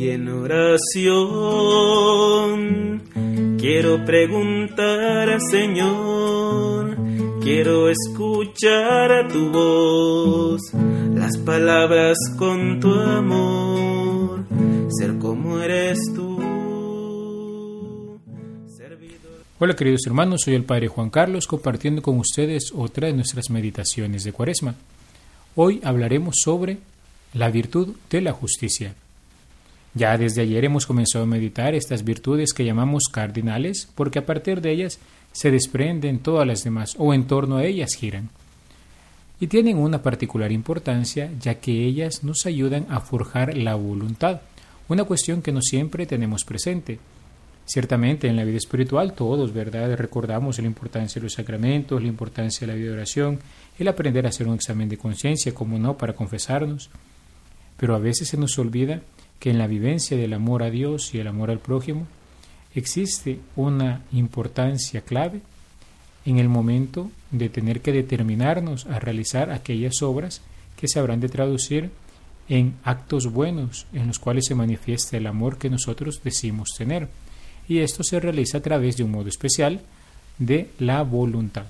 Hoy en oración quiero preguntar al Señor, quiero escuchar a tu voz, las palabras con tu amor, ser como eres tú. Hola queridos hermanos, soy el Padre Juan Carlos compartiendo con ustedes otra de nuestras meditaciones de Cuaresma. Hoy hablaremos sobre la virtud de la justicia. Ya desde ayer hemos comenzado a meditar estas virtudes que llamamos cardinales, porque a partir de ellas se desprenden todas las demás o en torno a ellas giran. Y tienen una particular importancia ya que ellas nos ayudan a forjar la voluntad, una cuestión que no siempre tenemos presente. Ciertamente en la vida espiritual todos, ¿verdad? Recordamos la importancia de los sacramentos, la importancia de la vida de oración, el aprender a hacer un examen de conciencia, como no, para confesarnos. Pero a veces se nos olvida que en la vivencia del amor a Dios y el amor al prójimo existe una importancia clave en el momento de tener que determinarnos a realizar aquellas obras que se habrán de traducir en actos buenos en los cuales se manifiesta el amor que nosotros decimos tener y esto se realiza a través de un modo especial de la voluntad.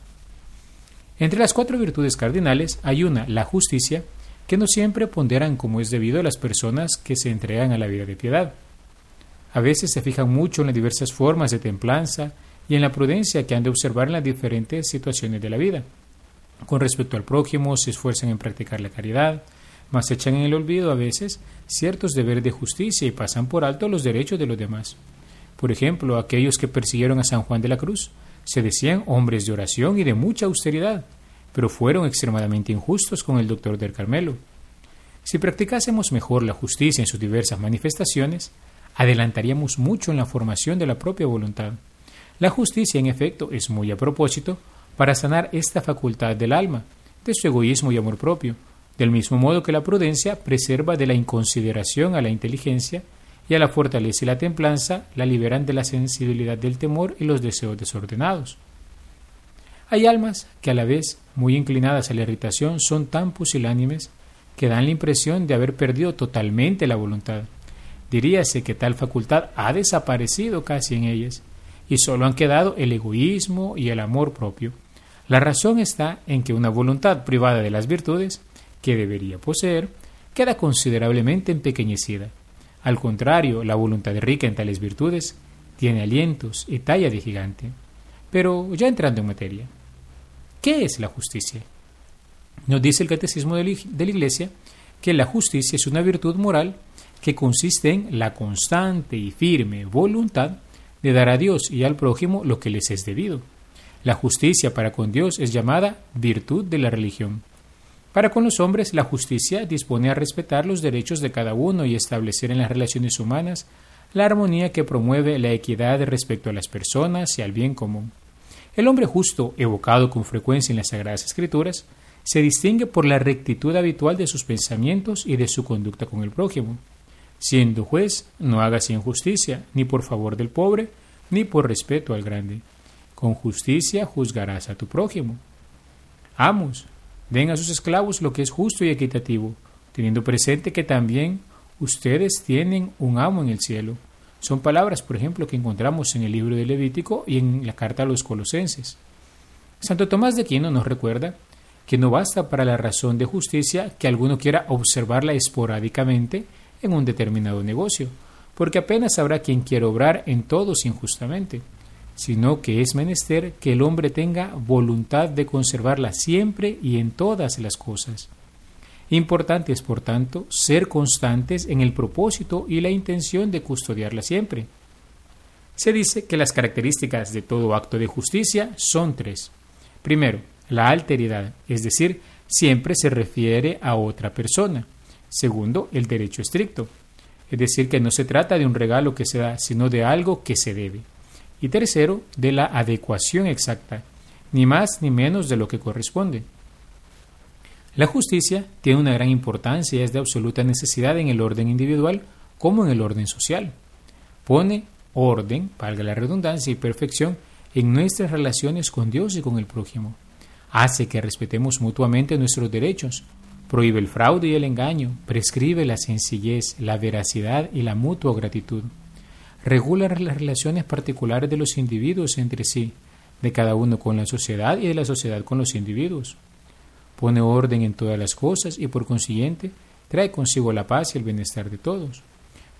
Entre las cuatro virtudes cardinales hay una, la justicia, que no siempre ponderan como es debido a las personas que se entregan a la vida de piedad. A veces se fijan mucho en las diversas formas de templanza y en la prudencia que han de observar en las diferentes situaciones de la vida. Con respecto al prójimo, se esfuerzan en practicar la caridad, mas echan en el olvido a veces ciertos deberes de justicia y pasan por alto los derechos de los demás. Por ejemplo, aquellos que persiguieron a San Juan de la Cruz se decían hombres de oración y de mucha austeridad, pero fueron extremadamente injustos con el doctor del Carmelo. Si practicásemos mejor la justicia en sus diversas manifestaciones, adelantaríamos mucho en la formación de la propia voluntad. La justicia, en efecto, es muy a propósito para sanar esta facultad del alma, de su egoísmo y amor propio, del mismo modo que la prudencia preserva de la inconsideración a la inteligencia y a la fortaleza y la templanza la liberan de la sensibilidad del temor y los deseos desordenados. Hay almas que a la vez, muy inclinadas a la irritación, son tan pusilánimes que dan la impresión de haber perdido totalmente la voluntad. Diríase que tal facultad ha desaparecido casi en ellas, y solo han quedado el egoísmo y el amor propio. La razón está en que una voluntad privada de las virtudes, que debería poseer, queda considerablemente empequeñecida al contrario, la voluntad rica en tales virtudes tiene alientos y talla de gigante. Pero ya entrando en materia, ¿qué es la justicia? Nos dice el Catecismo de la Iglesia que la justicia es una virtud moral que consiste en la constante y firme voluntad de dar a Dios y al prójimo lo que les es debido. La justicia para con Dios es llamada virtud de la religión. Para con los hombres, la justicia dispone a respetar los derechos de cada uno y establecer en las relaciones humanas la armonía que promueve la equidad respecto a las personas y al bien común. El hombre justo, evocado con frecuencia en las Sagradas Escrituras, se distingue por la rectitud habitual de sus pensamientos y de su conducta con el prójimo. Siendo juez, no hagas injusticia, ni por favor del pobre, ni por respeto al grande. Con justicia juzgarás a tu prójimo. Amos, Den a sus esclavos lo que es justo y equitativo, teniendo presente que también ustedes tienen un amo en el cielo. Son palabras, por ejemplo, que encontramos en el libro de Levítico y en la carta a los colosenses. Santo Tomás de Aquino nos recuerda que no basta para la razón de justicia que alguno quiera observarla esporádicamente en un determinado negocio, porque apenas habrá quien quiera obrar en todos injustamente sino que es menester que el hombre tenga voluntad de conservarla siempre y en todas las cosas. Importante es, por tanto, ser constantes en el propósito y la intención de custodiarla siempre. Se dice que las características de todo acto de justicia son tres. Primero, la alteridad, es decir, siempre se refiere a otra persona. Segundo, el derecho estricto, es decir, que no se trata de un regalo que se da, sino de algo que se debe y tercero, de la adecuación exacta, ni más ni menos de lo que corresponde. La justicia tiene una gran importancia y es de absoluta necesidad en el orden individual como en el orden social. Pone orden, valga la redundancia y perfección, en nuestras relaciones con Dios y con el prójimo. Hace que respetemos mutuamente nuestros derechos, Prohíbe el fraude y el engaño, prescribe la sencillez, la veracidad y la mutua gratitud. Regula las relaciones particulares de los individuos entre sí, de cada uno con la sociedad y de la sociedad con los individuos. Pone orden en todas las cosas y por consiguiente trae consigo la paz y el bienestar de todos.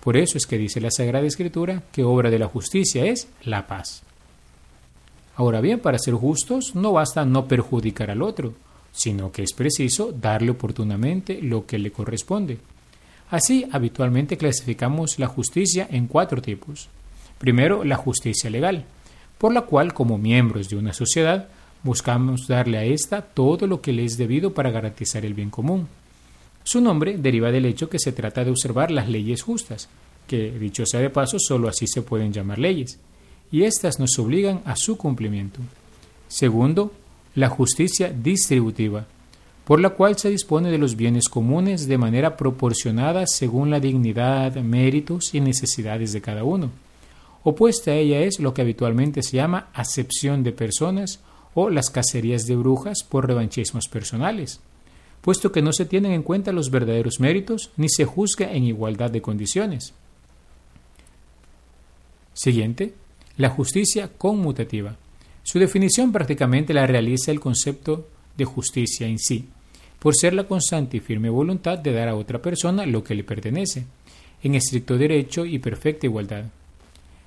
Por eso es que dice la Sagrada Escritura que obra de la justicia es la paz. Ahora bien, para ser justos no basta no perjudicar al otro, sino que es preciso darle oportunamente lo que le corresponde. Así, habitualmente clasificamos la justicia en cuatro tipos. Primero, la justicia legal, por la cual, como miembros de una sociedad, buscamos darle a ésta todo lo que le es debido para garantizar el bien común. Su nombre deriva del hecho que se trata de observar las leyes justas, que, dicho sea de paso, sólo así se pueden llamar leyes, y éstas nos obligan a su cumplimiento. Segundo, la justicia distributiva, por la cual se dispone de los bienes comunes de manera proporcionada según la dignidad, méritos y necesidades de cada uno. Opuesta a ella es lo que habitualmente se llama acepción de personas o las cacerías de brujas por revanchismos personales, puesto que no se tienen en cuenta los verdaderos méritos ni se juzga en igualdad de condiciones. Siguiente, la justicia conmutativa. Su definición prácticamente la realiza el concepto de justicia en sí, por ser la constante y firme voluntad de dar a otra persona lo que le pertenece, en estricto derecho y perfecta igualdad.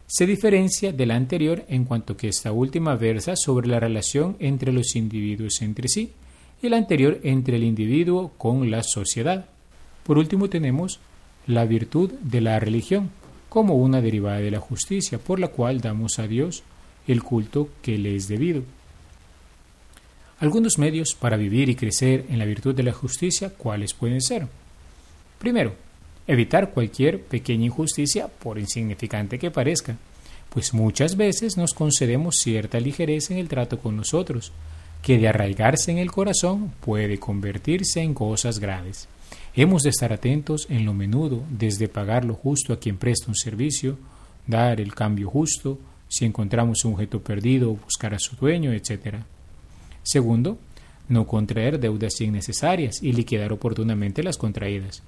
Se diferencia de la anterior en cuanto que esta última versa sobre la relación entre los individuos entre sí y la anterior entre el individuo con la sociedad. Por último tenemos la virtud de la religión como una derivada de la justicia por la cual damos a Dios el culto que le es debido. Algunos medios para vivir y crecer en la virtud de la justicia, ¿cuáles pueden ser? Primero, evitar cualquier pequeña injusticia, por insignificante que parezca, pues muchas veces nos concedemos cierta ligereza en el trato con nosotros, que de arraigarse en el corazón puede convertirse en cosas graves. Hemos de estar atentos en lo menudo, desde pagar lo justo a quien presta un servicio, dar el cambio justo, si encontramos un objeto perdido, buscar a su dueño, etc. Segundo, no contraer deudas innecesarias y liquidar oportunamente las contraídas.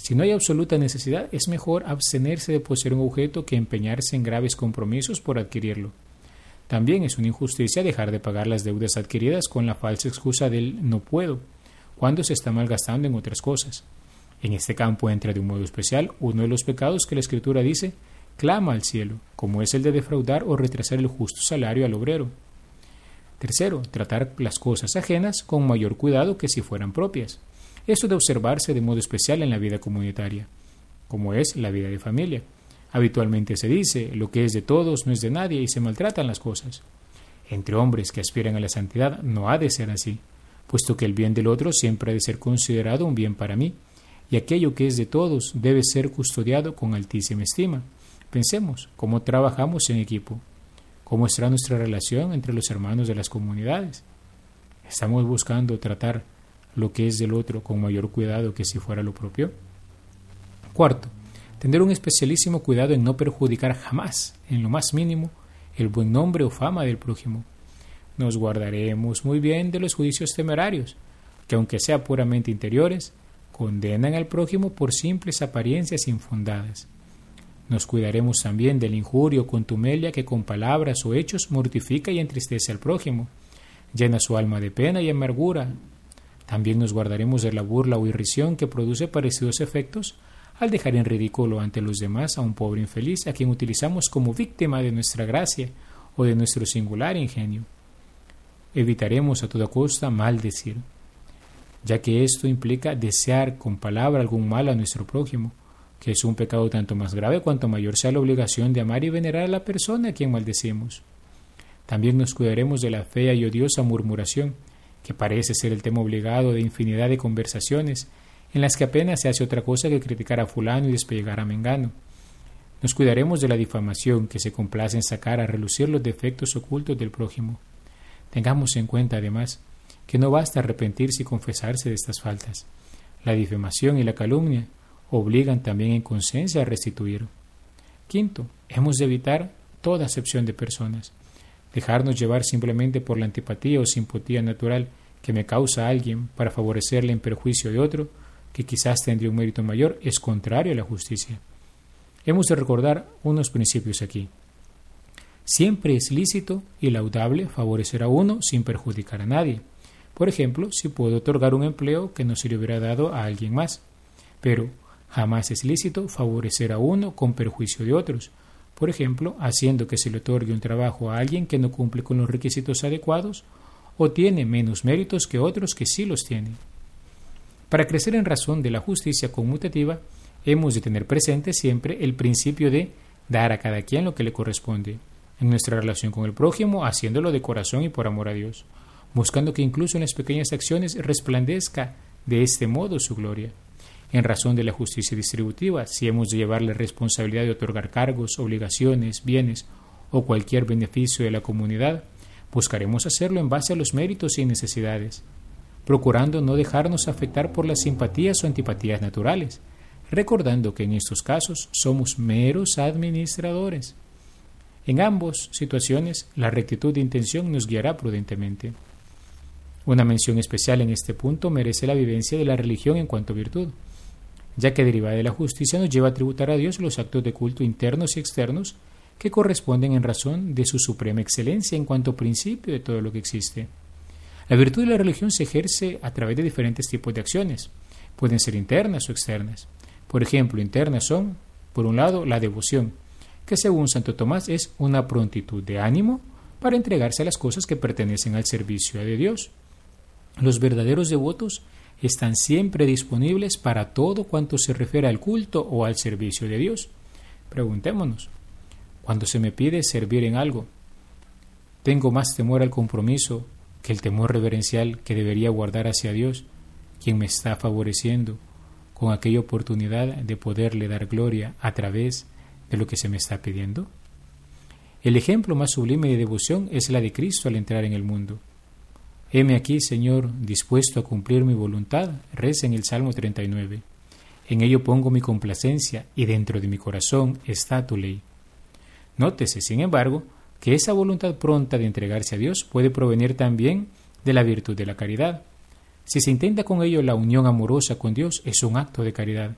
Si no hay absoluta necesidad, es mejor abstenerse de poseer un objeto que empeñarse en graves compromisos por adquirirlo. También es una injusticia dejar de pagar las deudas adquiridas con la falsa excusa del no puedo, cuando se está malgastando en otras cosas. En este campo entra de un modo especial uno de los pecados que la Escritura dice clama al cielo, como es el de defraudar o retrasar el justo salario al obrero. Tercero, tratar las cosas ajenas con mayor cuidado que si fueran propias. Esto de observarse de modo especial en la vida comunitaria, como es la vida de familia. Habitualmente se dice, lo que es de todos no es de nadie y se maltratan las cosas. Entre hombres que aspiran a la santidad no ha de ser así, puesto que el bien del otro siempre ha de ser considerado un bien para mí, y aquello que es de todos debe ser custodiado con altísima estima. Pensemos cómo trabajamos en equipo, cómo será nuestra relación entre los hermanos de las comunidades. ¿Estamos buscando tratar lo que es del otro con mayor cuidado que si fuera lo propio? Cuarto, tener un especialísimo cuidado en no perjudicar jamás, en lo más mínimo, el buen nombre o fama del prójimo. Nos guardaremos muy bien de los juicios temerarios, que aunque sean puramente interiores, condenan al prójimo por simples apariencias infundadas. Nos cuidaremos también del injurio contumelia que con palabras o hechos mortifica y entristece al prójimo, llena su alma de pena y amargura. También nos guardaremos de la burla o irrisión que produce parecidos efectos al dejar en ridículo ante los demás a un pobre infeliz a quien utilizamos como víctima de nuestra gracia o de nuestro singular ingenio. Evitaremos a toda costa maldecir, ya que esto implica desear con palabra algún mal a nuestro prójimo, que es un pecado tanto más grave cuanto mayor sea la obligación de amar y venerar a la persona a quien maldecimos. También nos cuidaremos de la fea y odiosa murmuración, que parece ser el tema obligado de infinidad de conversaciones, en las que apenas se hace otra cosa que criticar a fulano y despellegar a mengano. Nos cuidaremos de la difamación, que se complace en sacar a relucir los defectos ocultos del prójimo. Tengamos en cuenta, además, que no basta arrepentirse y confesarse de estas faltas. La difamación y la calumnia obligan también en conciencia a restituir. Quinto, hemos de evitar toda acepción de personas, dejarnos llevar simplemente por la antipatía o simpatía natural que me causa alguien para favorecerle en perjuicio de otro, que quizás tendría un mérito mayor, es contrario a la justicia. Hemos de recordar unos principios aquí. Siempre es lícito y laudable favorecer a uno sin perjudicar a nadie. Por ejemplo, si puedo otorgar un empleo que no se le hubiera dado a alguien más. Pero jamás es lícito favorecer a uno con perjuicio de otros. Por ejemplo, haciendo que se le otorgue un trabajo a alguien que no cumple con los requisitos adecuados o tiene menos méritos que otros que sí los tienen. Para crecer en razón de la justicia conmutativa, hemos de tener presente siempre el principio de dar a cada quien lo que le corresponde, en nuestra relación con el prójimo, haciéndolo de corazón y por amor a Dios, buscando que incluso en las pequeñas acciones resplandezca de este modo su gloria. En razón de la justicia distributiva, si hemos de llevar la responsabilidad de otorgar cargos, obligaciones, bienes o cualquier beneficio de la comunidad, buscaremos hacerlo en base a los méritos y necesidades, procurando no dejarnos afectar por las simpatías o antipatías naturales, recordando que en estos casos somos meros administradores. En ambas situaciones, la rectitud de intención nos guiará prudentemente. Una mención especial en este punto merece la vivencia de la religión en cuanto a virtud, ya que derivada de la justicia nos lleva a tributar a Dios los actos de culto internos y externos que corresponden en razón de su suprema excelencia en cuanto principio de todo lo que existe. La virtud de la religión se ejerce a través de diferentes tipos de acciones. Pueden ser internas o externas. Por ejemplo, internas son, por un lado, la devoción, que según Santo Tomás es una prontitud de ánimo para entregarse a las cosas que pertenecen al servicio de Dios. Los verdaderos devotos están siempre disponibles para todo cuanto se refiere al culto o al servicio de Dios. Preguntémonos, cuando se me pide servir en algo. Tengo más temor al compromiso que el temor reverencial que debería guardar hacia Dios, quien me está favoreciendo con aquella oportunidad de poderle dar gloria a través de lo que se me está pidiendo. El ejemplo más sublime de devoción es la de Cristo al entrar en el mundo. Heme aquí, Señor, dispuesto a cumplir mi voluntad, reza en el Salmo 39. En ello pongo mi complacencia y dentro de mi corazón está tu ley. Nótese, sin embargo, que esa voluntad pronta de entregarse a Dios puede provenir también de la virtud de la caridad. Si se intenta con ello la unión amorosa con Dios, es un acto de caridad.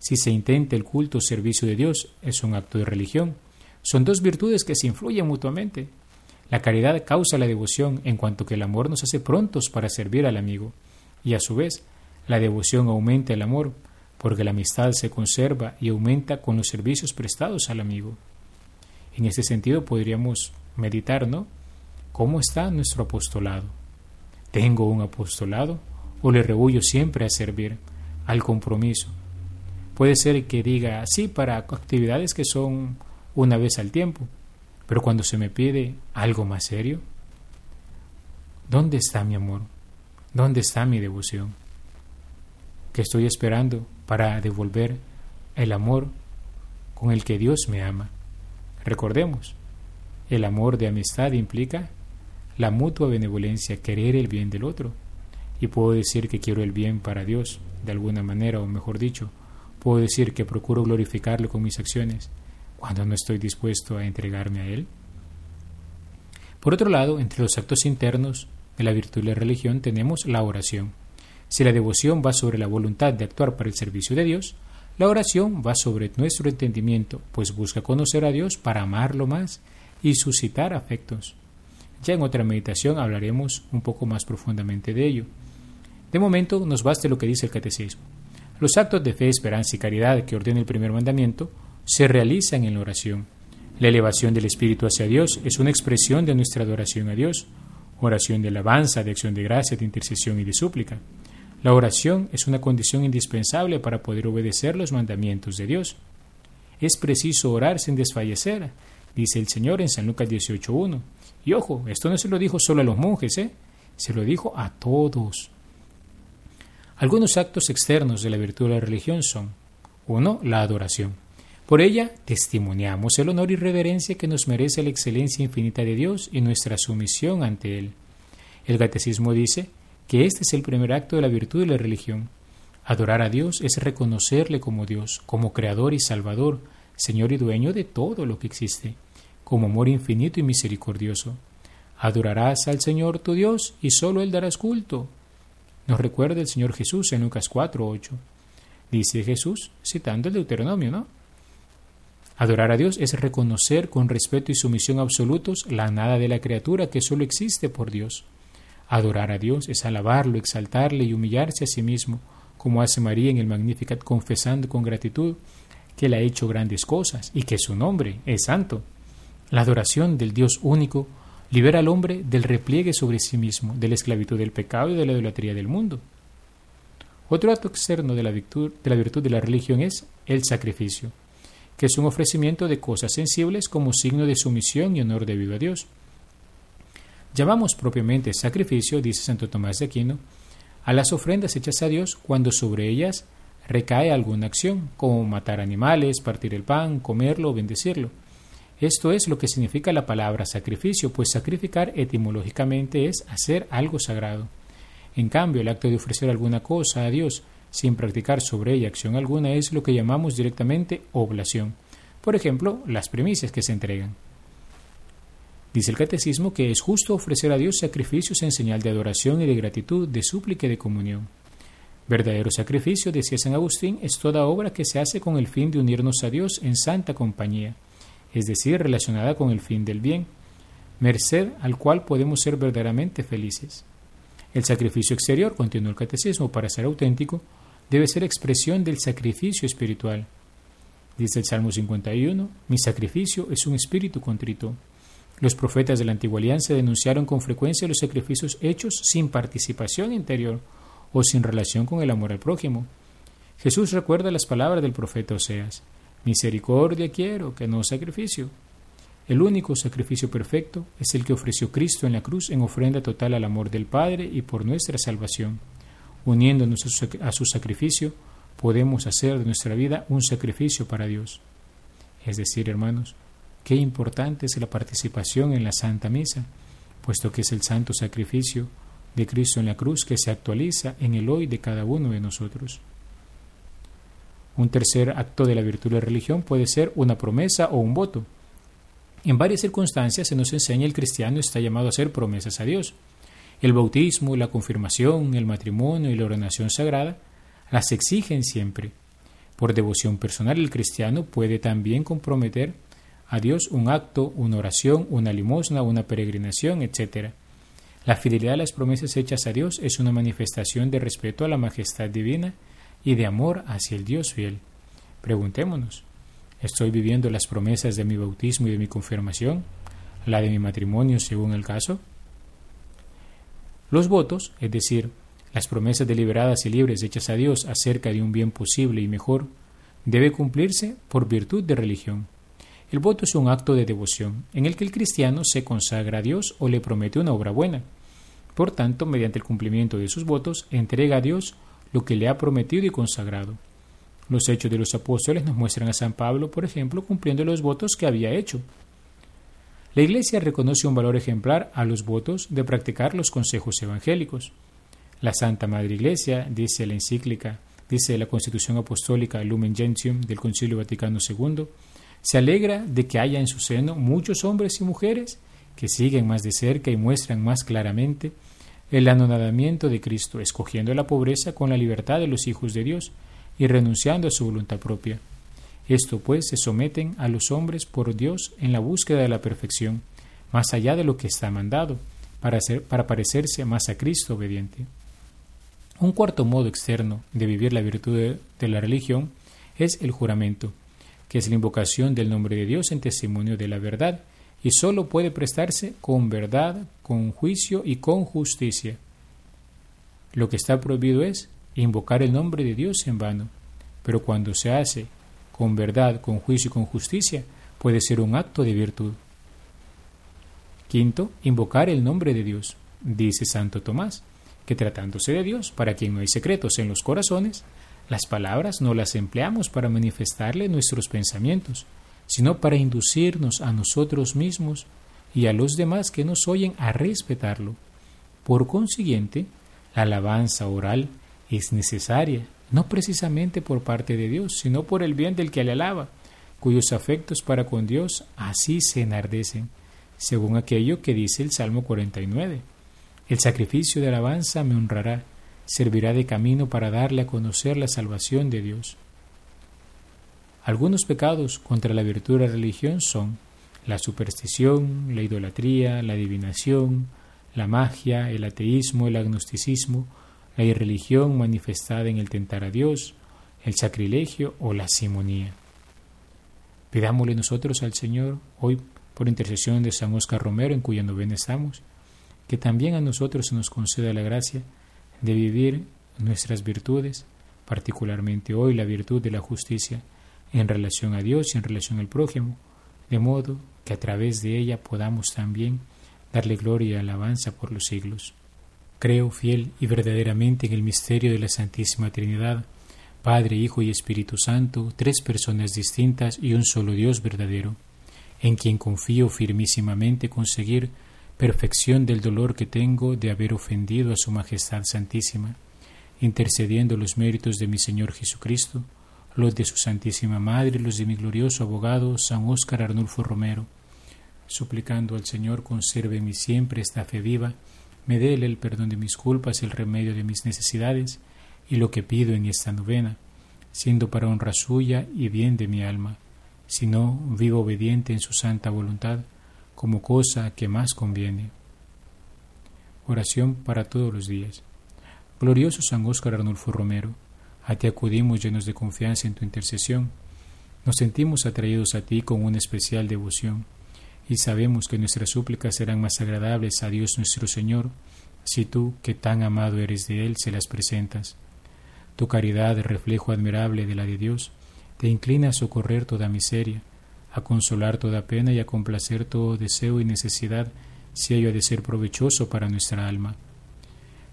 Si se intenta el culto o servicio de Dios, es un acto de religión. Son dos virtudes que se influyen mutuamente. La caridad causa la devoción en cuanto que el amor nos hace prontos para servir al amigo. Y a su vez, la devoción aumenta el amor, porque la amistad se conserva y aumenta con los servicios prestados al amigo. En este sentido podríamos meditar, ¿no? ¿Cómo está nuestro apostolado? ¿Tengo un apostolado o le rehuyo siempre a servir, al compromiso? Puede ser que diga sí para actividades que son una vez al tiempo, pero cuando se me pide algo más serio, ¿dónde está mi amor? ¿Dónde está mi devoción? ¿Qué estoy esperando para devolver el amor con el que Dios me ama? Recordemos, el amor de amistad implica la mutua benevolencia, querer el bien del otro. Y puedo decir que quiero el bien para Dios, de alguna manera, o mejor dicho, puedo decir que procuro glorificarlo con mis acciones cuando no estoy dispuesto a entregarme a Él. Por otro lado, entre los actos internos de la virtud y la religión tenemos la oración. Si la devoción va sobre la voluntad de actuar para el servicio de Dios, la oración va sobre nuestro entendimiento, pues busca conocer a Dios para amarlo más y suscitar afectos. Ya en otra meditación hablaremos un poco más profundamente de ello. De momento nos basta lo que dice el catecismo. Los actos de fe, esperanza y caridad que ordena el primer mandamiento se realizan en la oración. La elevación del espíritu hacia Dios es una expresión de nuestra adoración a Dios, oración de alabanza, de acción de gracia, de intercesión y de súplica. La oración es una condición indispensable para poder obedecer los mandamientos de Dios. Es preciso orar sin desfallecer, dice el Señor en San Lucas 18.1. Y ojo, esto no se lo dijo solo a los monjes, ¿eh? se lo dijo a todos. Algunos actos externos de la virtud de la religión son 1. La adoración. Por ella testimoniamos el honor y reverencia que nos merece la excelencia infinita de Dios y nuestra sumisión ante Él. El catecismo dice que este es el primer acto de la virtud de la religión. Adorar a Dios es reconocerle como Dios, como Creador y Salvador, Señor y dueño de todo lo que existe, como amor infinito y misericordioso. Adorarás al Señor tu Dios y solo Él darás culto. Nos recuerda el Señor Jesús en Lucas 4, 8. Dice Jesús, citando el Deuteronomio, ¿no? Adorar a Dios es reconocer con respeto y sumisión absolutos la nada de la criatura que solo existe por Dios. Adorar a Dios es alabarlo, exaltarle y humillarse a sí mismo, como hace María en el Magnificat confesando con gratitud que Él ha hecho grandes cosas y que su nombre es santo. La adoración del Dios único libera al hombre del repliegue sobre sí mismo, de la esclavitud del pecado y de la idolatría del mundo. Otro acto externo de la de la, virtud de la religión es el sacrificio, que es un ofrecimiento de cosas sensibles como signo de sumisión y honor debido a Dios. Llamamos propiamente sacrificio, dice Santo Tomás de Aquino, a las ofrendas hechas a Dios cuando sobre ellas recae alguna acción, como matar animales, partir el pan, comerlo o bendecirlo. Esto es lo que significa la palabra sacrificio, pues sacrificar etimológicamente es hacer algo sagrado. En cambio, el acto de ofrecer alguna cosa a Dios sin practicar sobre ella acción alguna es lo que llamamos directamente oblación. Por ejemplo, las primicias que se entregan. Dice el catecismo que es justo ofrecer a Dios sacrificios en señal de adoración y de gratitud, de súplica y de comunión. Verdadero sacrificio, decía San Agustín, es toda obra que se hace con el fin de unirnos a Dios en santa compañía es decir, relacionada con el fin del bien, merced al cual podemos ser verdaderamente felices. El sacrificio exterior, continuó el catecismo, para ser auténtico, debe ser expresión del sacrificio espiritual. Dice el Salmo 51, mi sacrificio es un espíritu contrito. Los profetas de la antigua alianza denunciaron con frecuencia los sacrificios hechos sin participación interior o sin relación con el amor al prójimo. Jesús recuerda las palabras del profeta Oseas. Misericordia quiero, que no sacrificio. El único sacrificio perfecto es el que ofreció Cristo en la cruz en ofrenda total al amor del Padre y por nuestra salvación. Uniéndonos a su sacrificio, podemos hacer de nuestra vida un sacrificio para Dios. Es decir, hermanos, qué importante es la participación en la Santa Misa, puesto que es el santo sacrificio de Cristo en la cruz que se actualiza en el hoy de cada uno de nosotros. Un tercer acto de la virtud de la religión puede ser una promesa o un voto. En varias circunstancias se nos enseña el cristiano está llamado a hacer promesas a Dios. El bautismo, la confirmación, el matrimonio y la ordenación sagrada las exigen siempre. Por devoción personal el cristiano puede también comprometer a Dios un acto, una oración, una limosna, una peregrinación, etc. La fidelidad a las promesas hechas a Dios es una manifestación de respeto a la majestad divina y de amor hacia el Dios fiel. Preguntémonos, ¿estoy viviendo las promesas de mi bautismo y de mi confirmación? ¿La de mi matrimonio según el caso? Los votos, es decir, las promesas deliberadas y libres hechas a Dios acerca de un bien posible y mejor, debe cumplirse por virtud de religión. El voto es un acto de devoción en el que el cristiano se consagra a Dios o le promete una obra buena. Por tanto, mediante el cumplimiento de sus votos, entrega a Dios lo que le ha prometido y consagrado. Los hechos de los apóstoles nos muestran a San Pablo, por ejemplo, cumpliendo los votos que había hecho. La Iglesia reconoce un valor ejemplar a los votos de practicar los consejos evangélicos. La Santa Madre Iglesia, dice la encíclica, dice la Constitución Apostólica Lumen Gentium del Concilio Vaticano II, se alegra de que haya en su seno muchos hombres y mujeres que siguen más de cerca y muestran más claramente el anonadamiento de Cristo, escogiendo la pobreza con la libertad de los hijos de Dios y renunciando a su voluntad propia. Esto pues se someten a los hombres por Dios en la búsqueda de la perfección, más allá de lo que está mandado, para, para parecerse más a Cristo obediente. Un cuarto modo externo de vivir la virtud de, de la religión es el juramento, que es la invocación del nombre de Dios en testimonio de la verdad y sólo puede prestarse con verdad, con juicio y con justicia. Lo que está prohibido es invocar el nombre de Dios en vano, pero cuando se hace con verdad, con juicio y con justicia, puede ser un acto de virtud. Quinto, invocar el nombre de Dios. Dice Santo Tomás, que tratándose de Dios, para quien no hay secretos en los corazones, las palabras no las empleamos para manifestarle nuestros pensamientos, sino para inducirnos a nosotros mismos y a los demás que nos oyen a respetarlo. Por consiguiente, la alabanza oral es necesaria, no precisamente por parte de Dios, sino por el bien del que le alaba, cuyos afectos para con Dios así se enardecen, según aquello que dice el Salmo 49. El sacrificio de alabanza me honrará, servirá de camino para darle a conocer la salvación de Dios. Algunos pecados contra la virtud de la religión son la superstición, la idolatría, la adivinación, la magia, el ateísmo, el agnosticismo, la irreligión manifestada en el tentar a Dios, el sacrilegio o la simonía. Pidámosle nosotros al Señor, hoy por intercesión de San Oscar Romero, en cuya novena estamos, que también a nosotros se nos conceda la gracia de vivir nuestras virtudes, particularmente hoy la virtud de la justicia en relación a Dios y en relación al prójimo, de modo que a través de ella podamos también darle gloria y alabanza por los siglos. Creo fiel y verdaderamente en el misterio de la Santísima Trinidad, Padre, Hijo y Espíritu Santo, tres personas distintas y un solo Dios verdadero, en quien confío firmísimamente conseguir perfección del dolor que tengo de haber ofendido a Su Majestad Santísima, intercediendo los méritos de mi Señor Jesucristo, los de su Santísima Madre, los de mi glorioso abogado San Óscar Arnulfo Romero, suplicando al Señor conserve en mí siempre esta fe viva, me déle el perdón de mis culpas, el remedio de mis necesidades, y lo que pido en esta novena, siendo para honra suya y bien de mi alma, si no vivo obediente en su santa voluntad, como cosa que más conviene. Oración para todos los días. Glorioso San Óscar Arnulfo Romero, a ti acudimos llenos de confianza en tu intercesión. Nos sentimos atraídos a ti con una especial devoción y sabemos que nuestras súplicas serán más agradables a Dios nuestro Señor si tú, que tan amado eres de Él, se las presentas. Tu caridad, reflejo admirable de la de Dios, te inclina a socorrer toda miseria, a consolar toda pena y a complacer todo deseo y necesidad si ello ha de ser provechoso para nuestra alma.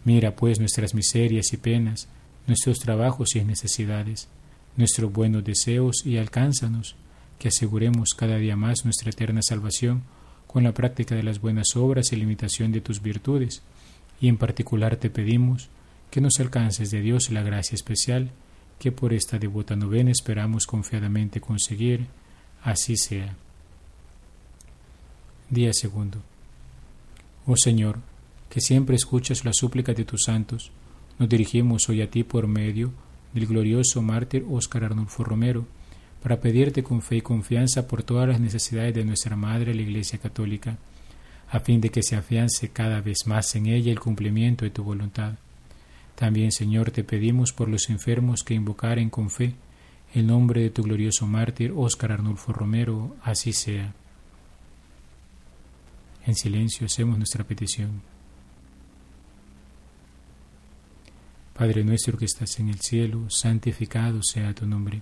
Mira pues nuestras miserias y penas, nuestros trabajos y necesidades, nuestros buenos deseos y alcánzanos, que aseguremos cada día más nuestra eterna salvación con la práctica de las buenas obras y la imitación de tus virtudes, y en particular te pedimos que nos alcances de Dios la gracia especial que por esta devota novena esperamos confiadamente conseguir, así sea. Día segundo. Oh Señor, que siempre escuchas la súplica de tus santos, nos dirigimos hoy a ti por medio del glorioso mártir Óscar Arnulfo Romero, para pedirte con fe y confianza por todas las necesidades de nuestra Madre la Iglesia Católica, a fin de que se afiance cada vez más en ella el cumplimiento de tu voluntad. También, Señor, te pedimos por los enfermos que invocaren con fe el nombre de tu glorioso mártir Óscar Arnulfo Romero, así sea. En silencio hacemos nuestra petición. Padre nuestro que estás en el cielo, santificado sea tu nombre.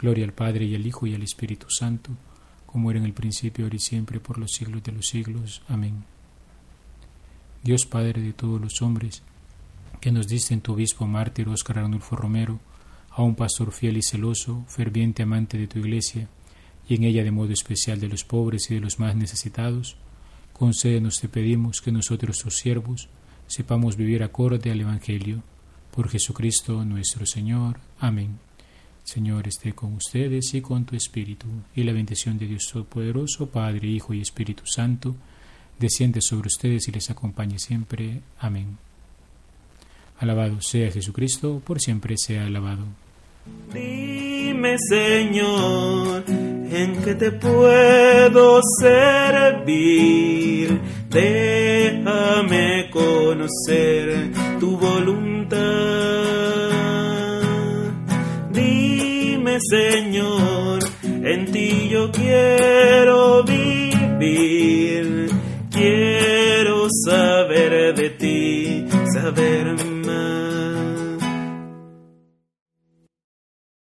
Gloria al Padre y al Hijo y al Espíritu Santo, como era en el principio, ahora y siempre, por los siglos de los siglos. Amén. Dios Padre de todos los hombres, que nos diste en tu obispo mártir Óscar Arnulfo Romero, a un pastor fiel y celoso, ferviente amante de tu iglesia, y en ella de modo especial de los pobres y de los más necesitados, concédenos, te pedimos, que nosotros tus siervos, sepamos vivir acorde al Evangelio. Por Jesucristo nuestro Señor. Amén. Señor esté con ustedes y con tu Espíritu, y la bendición de Dios Todopoderoso, Padre, Hijo y Espíritu Santo, desciende sobre ustedes y les acompañe siempre. Amén. Alabado sea Jesucristo, por siempre sea alabado. Dime, Señor, en qué te puedo servir. Déjame conocer tu voluntad. Señor, en ti yo quiero vivir. Quiero saber de ti, saber